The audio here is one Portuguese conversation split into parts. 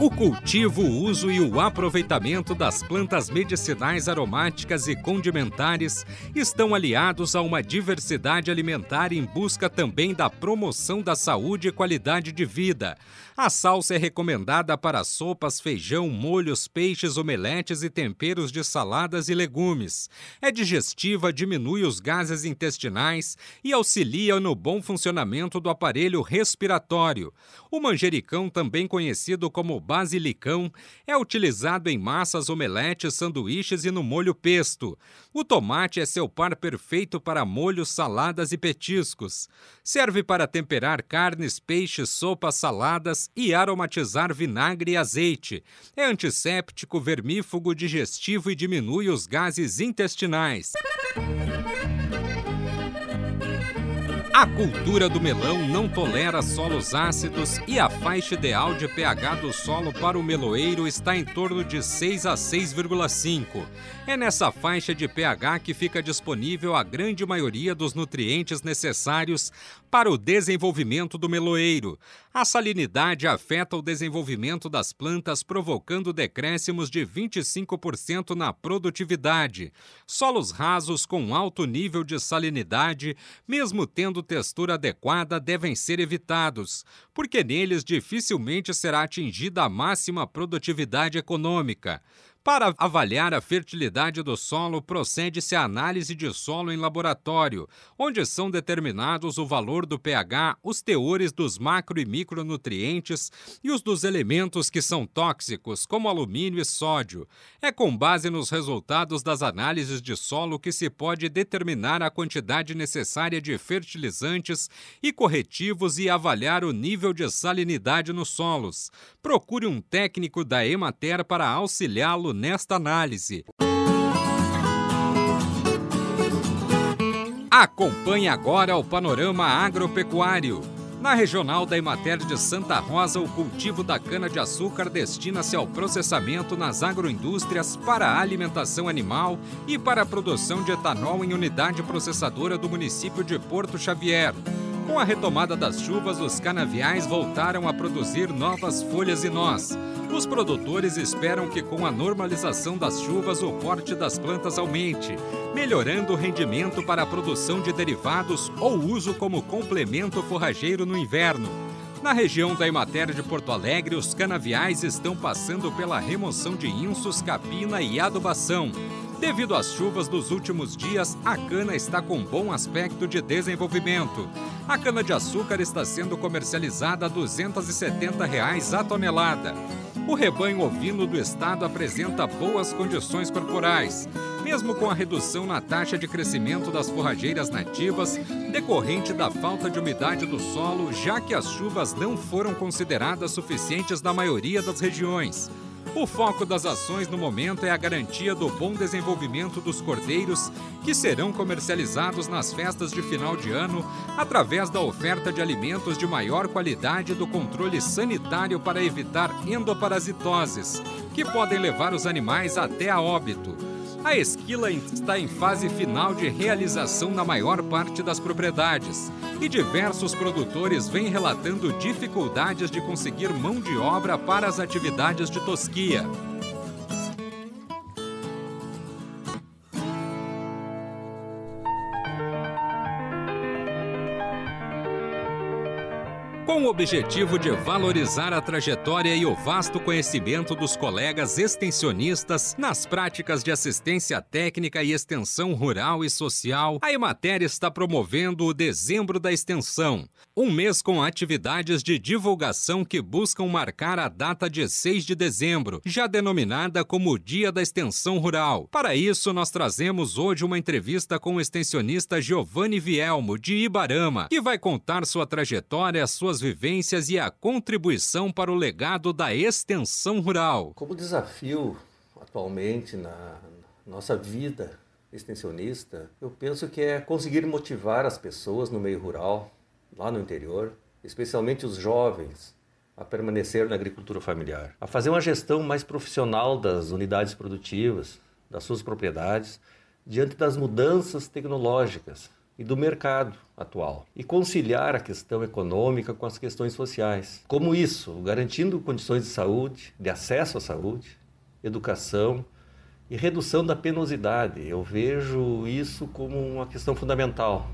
O cultivo, o uso e o aproveitamento das plantas medicinais aromáticas e condimentares estão aliados a uma diversidade alimentar em busca também da promoção da saúde e qualidade de vida. A salsa é recomendada para sopas, feijão, molhos, peixes, omeletes e temperos de saladas e legumes. É digestiva, diminui os gases intestinais e auxilia no bom funcionamento do aparelho respiratório. O manjericão, também conhecido como basilicão, é utilizado em massas, omeletes, sanduíches e no molho pesto. O tomate é seu par perfeito para molhos, saladas e petiscos. Serve para temperar carnes, peixes, sopas, saladas e aromatizar vinagre e azeite. É antisséptico, vermífugo, digestivo e diminui os gases intestinais. A cultura do melão não tolera solos ácidos e a faixa ideal de pH do solo para o meloeiro está em torno de 6 a 6,5. É nessa faixa de pH que fica disponível a grande maioria dos nutrientes necessários para o desenvolvimento do meloeiro. A salinidade afeta o desenvolvimento das plantas, provocando decréscimos de 25% na produtividade. Solos rasos com alto nível de salinidade, mesmo tendo textura adequada, devem ser evitados, porque neles dificilmente será atingida a máxima produtividade econômica. Para avaliar a fertilidade do solo, procede-se a análise de solo em laboratório, onde são determinados o valor do pH, os teores dos macro e micronutrientes e os dos elementos que são tóxicos, como alumínio e sódio. É com base nos resultados das análises de solo que se pode determinar a quantidade necessária de fertilizantes e corretivos e avaliar o nível de salinidade nos solos. Procure um técnico da Emater para auxiliá-lo nesta análise. Acompanhe agora o panorama agropecuário. Na regional da Emater de Santa Rosa, o cultivo da cana-de-açúcar destina-se ao processamento nas agroindústrias para a alimentação animal e para a produção de etanol em unidade processadora do município de Porto Xavier. Com a retomada das chuvas, os canaviais voltaram a produzir novas folhas e nós. Os produtores esperam que, com a normalização das chuvas, o porte das plantas aumente, melhorando o rendimento para a produção de derivados ou uso como complemento forrageiro no inverno. Na região da Emater de Porto Alegre, os canaviais estão passando pela remoção de insos, capina e adubação. Devido às chuvas dos últimos dias, a cana está com bom aspecto de desenvolvimento. A cana-de-açúcar está sendo comercializada a 270 reais a tonelada. O rebanho ovino do estado apresenta boas condições corporais, mesmo com a redução na taxa de crescimento das forrageiras nativas decorrente da falta de umidade do solo, já que as chuvas não foram consideradas suficientes na maioria das regiões. O foco das ações no momento é a garantia do bom desenvolvimento dos cordeiros, que serão comercializados nas festas de final de ano através da oferta de alimentos de maior qualidade e do controle sanitário para evitar endoparasitoses, que podem levar os animais até a óbito. A esquila está em fase final de realização na maior parte das propriedades e diversos produtores vêm relatando dificuldades de conseguir mão de obra para as atividades de tosquia. Com o objetivo de valorizar a trajetória e o vasto conhecimento dos colegas extensionistas nas práticas de assistência técnica e extensão rural e social, a Emater está promovendo o Dezembro da Extensão, um mês com atividades de divulgação que buscam marcar a data de 6 de dezembro, já denominada como Dia da Extensão Rural. Para isso, nós trazemos hoje uma entrevista com o extensionista Giovanni Vielmo, de Ibarama, que vai contar sua trajetória, suas vivências e a contribuição para o legado da extensão rural. Como desafio atualmente na nossa vida extensionista, eu penso que é conseguir motivar as pessoas no meio rural, lá no interior, especialmente os jovens, a permanecer na agricultura familiar, a fazer uma gestão mais profissional das unidades produtivas, das suas propriedades, diante das mudanças tecnológicas e do mercado atual e conciliar a questão econômica com as questões sociais. Como isso? Garantindo condições de saúde, de acesso à saúde, educação e redução da penosidade. Eu vejo isso como uma questão fundamental.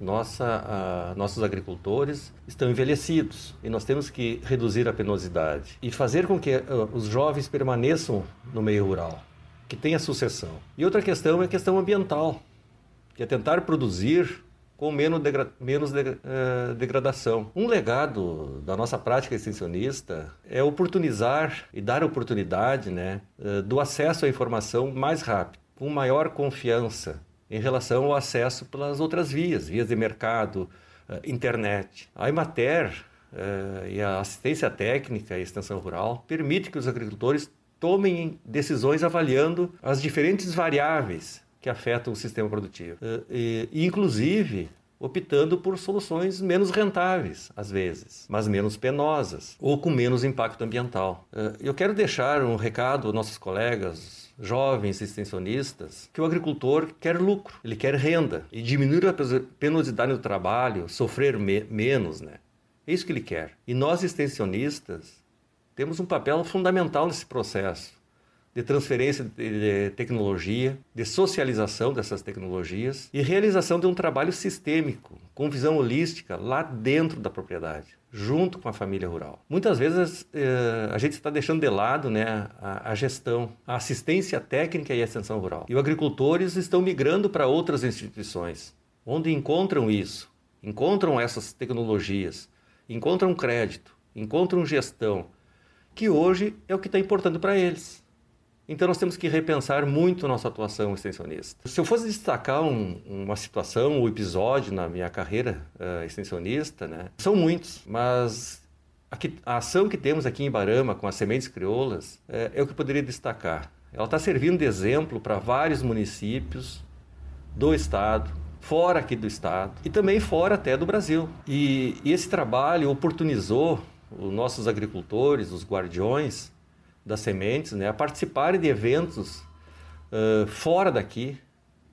Nossa, nossos agricultores estão envelhecidos e nós temos que reduzir a penosidade e fazer com que uh, os jovens permaneçam no meio rural, que tenha sucessão. E outra questão é a questão ambiental, que é tentar produzir com menos, degra menos de uh, degradação. Um legado da nossa prática extensionista é oportunizar e dar oportunidade né, uh, do acesso à informação mais rápido, com maior confiança em relação ao acesso pelas outras vias, vias de mercado, uh, internet. A Imater e a assistência técnica e extensão rural permite que os agricultores tomem decisões avaliando as diferentes variáveis que afetam o sistema produtivo. Eh, e, inclusive, optando por soluções menos rentáveis, às vezes, mas menos penosas ou com menos impacto ambiental. Eh, eu quero deixar um recado aos nossos colegas jovens extensionistas que o agricultor quer lucro, ele quer renda e diminuir a penosidade do trabalho, sofrer me menos, né? É isso que ele quer. E nós extensionistas temos um papel fundamental nesse processo de transferência de tecnologia, de socialização dessas tecnologias e realização de um trabalho sistêmico, com visão holística lá dentro da propriedade, junto com a família rural. Muitas vezes eh, a gente está deixando de lado né, a, a, gestão, a assistência técnica e a extensão rural. E os agricultores estão migrando para outras instituições, onde encontram isso, encontram essas tecnologias, encontram crédito, encontram gestão, que hoje é o que está importando para eles. Então nós temos que repensar muito a nossa atuação extensionista. Se eu fosse destacar um, uma situação um episódio na minha carreira uh, extensionista, né, são muitos, mas aqui, a ação que temos aqui em Barama com as sementes crioulas é, é o que eu poderia destacar. Ela está servindo de exemplo para vários municípios do estado, fora aqui do estado e também fora até do Brasil. E, e esse trabalho oportunizou os nossos agricultores, os guardiões, das sementes, né, a participarem de eventos uh, fora daqui.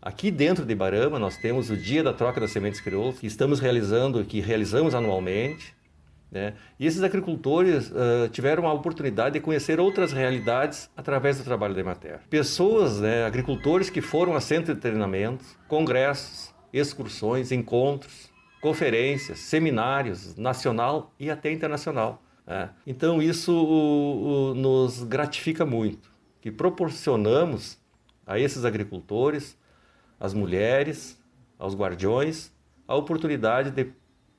Aqui dentro de Barama nós temos o Dia da Troca das Sementes Crioulas, que estamos realizando, que realizamos anualmente. Né? E esses agricultores uh, tiveram a oportunidade de conhecer outras realidades através do trabalho da Emater. Pessoas, né, agricultores que foram a centro de treinamentos, congressos, excursões, encontros, conferências, seminários, nacional e até internacional. É. Então isso o, o, nos gratifica muito, que proporcionamos a esses agricultores, às mulheres, aos guardiões, a oportunidade de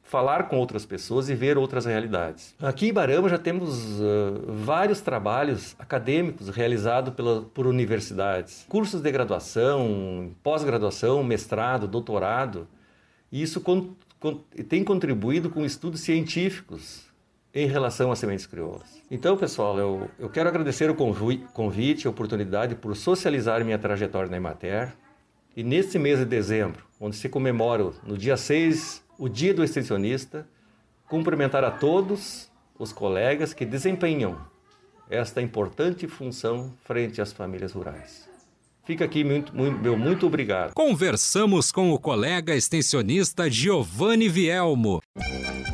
falar com outras pessoas e ver outras realidades. Aqui em Barama já temos uh, vários trabalhos acadêmicos realizados pela, por universidades, cursos de graduação, pós-graduação, mestrado, doutorado, e isso con, con, tem contribuído com estudos científicos em relação às sementes crioulas. Então, pessoal, eu, eu quero agradecer o convite, a oportunidade por socializar minha trajetória na Emater. E nesse mês de dezembro, onde se comemora no dia 6 o Dia do Extensionista, cumprimentar a todos os colegas que desempenham esta importante função frente às famílias rurais. Fica aqui muito, muito, meu muito obrigado. Conversamos com o colega extensionista Giovanni Vielmo.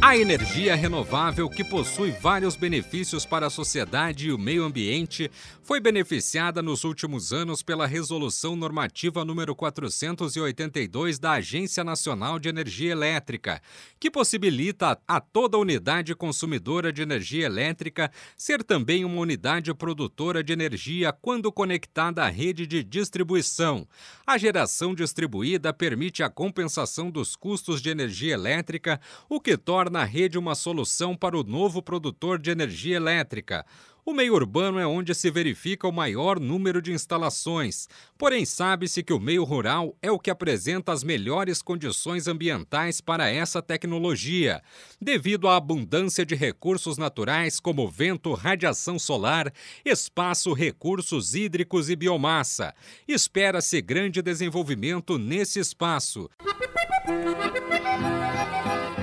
A energia renovável, que possui vários benefícios para a sociedade e o meio ambiente, foi beneficiada nos últimos anos pela Resolução Normativa número 482 da Agência Nacional de Energia Elétrica, que possibilita a toda unidade consumidora de energia elétrica ser também uma unidade produtora de energia quando conectada à rede de distribuição. A geração distribuída permite a compensação dos custos de energia elétrica, o que torna na rede uma solução para o novo produtor de energia elétrica. O meio urbano é onde se verifica o maior número de instalações, porém sabe-se que o meio rural é o que apresenta as melhores condições ambientais para essa tecnologia, devido à abundância de recursos naturais como vento, radiação solar, espaço, recursos hídricos e biomassa. Espera-se grande desenvolvimento nesse espaço.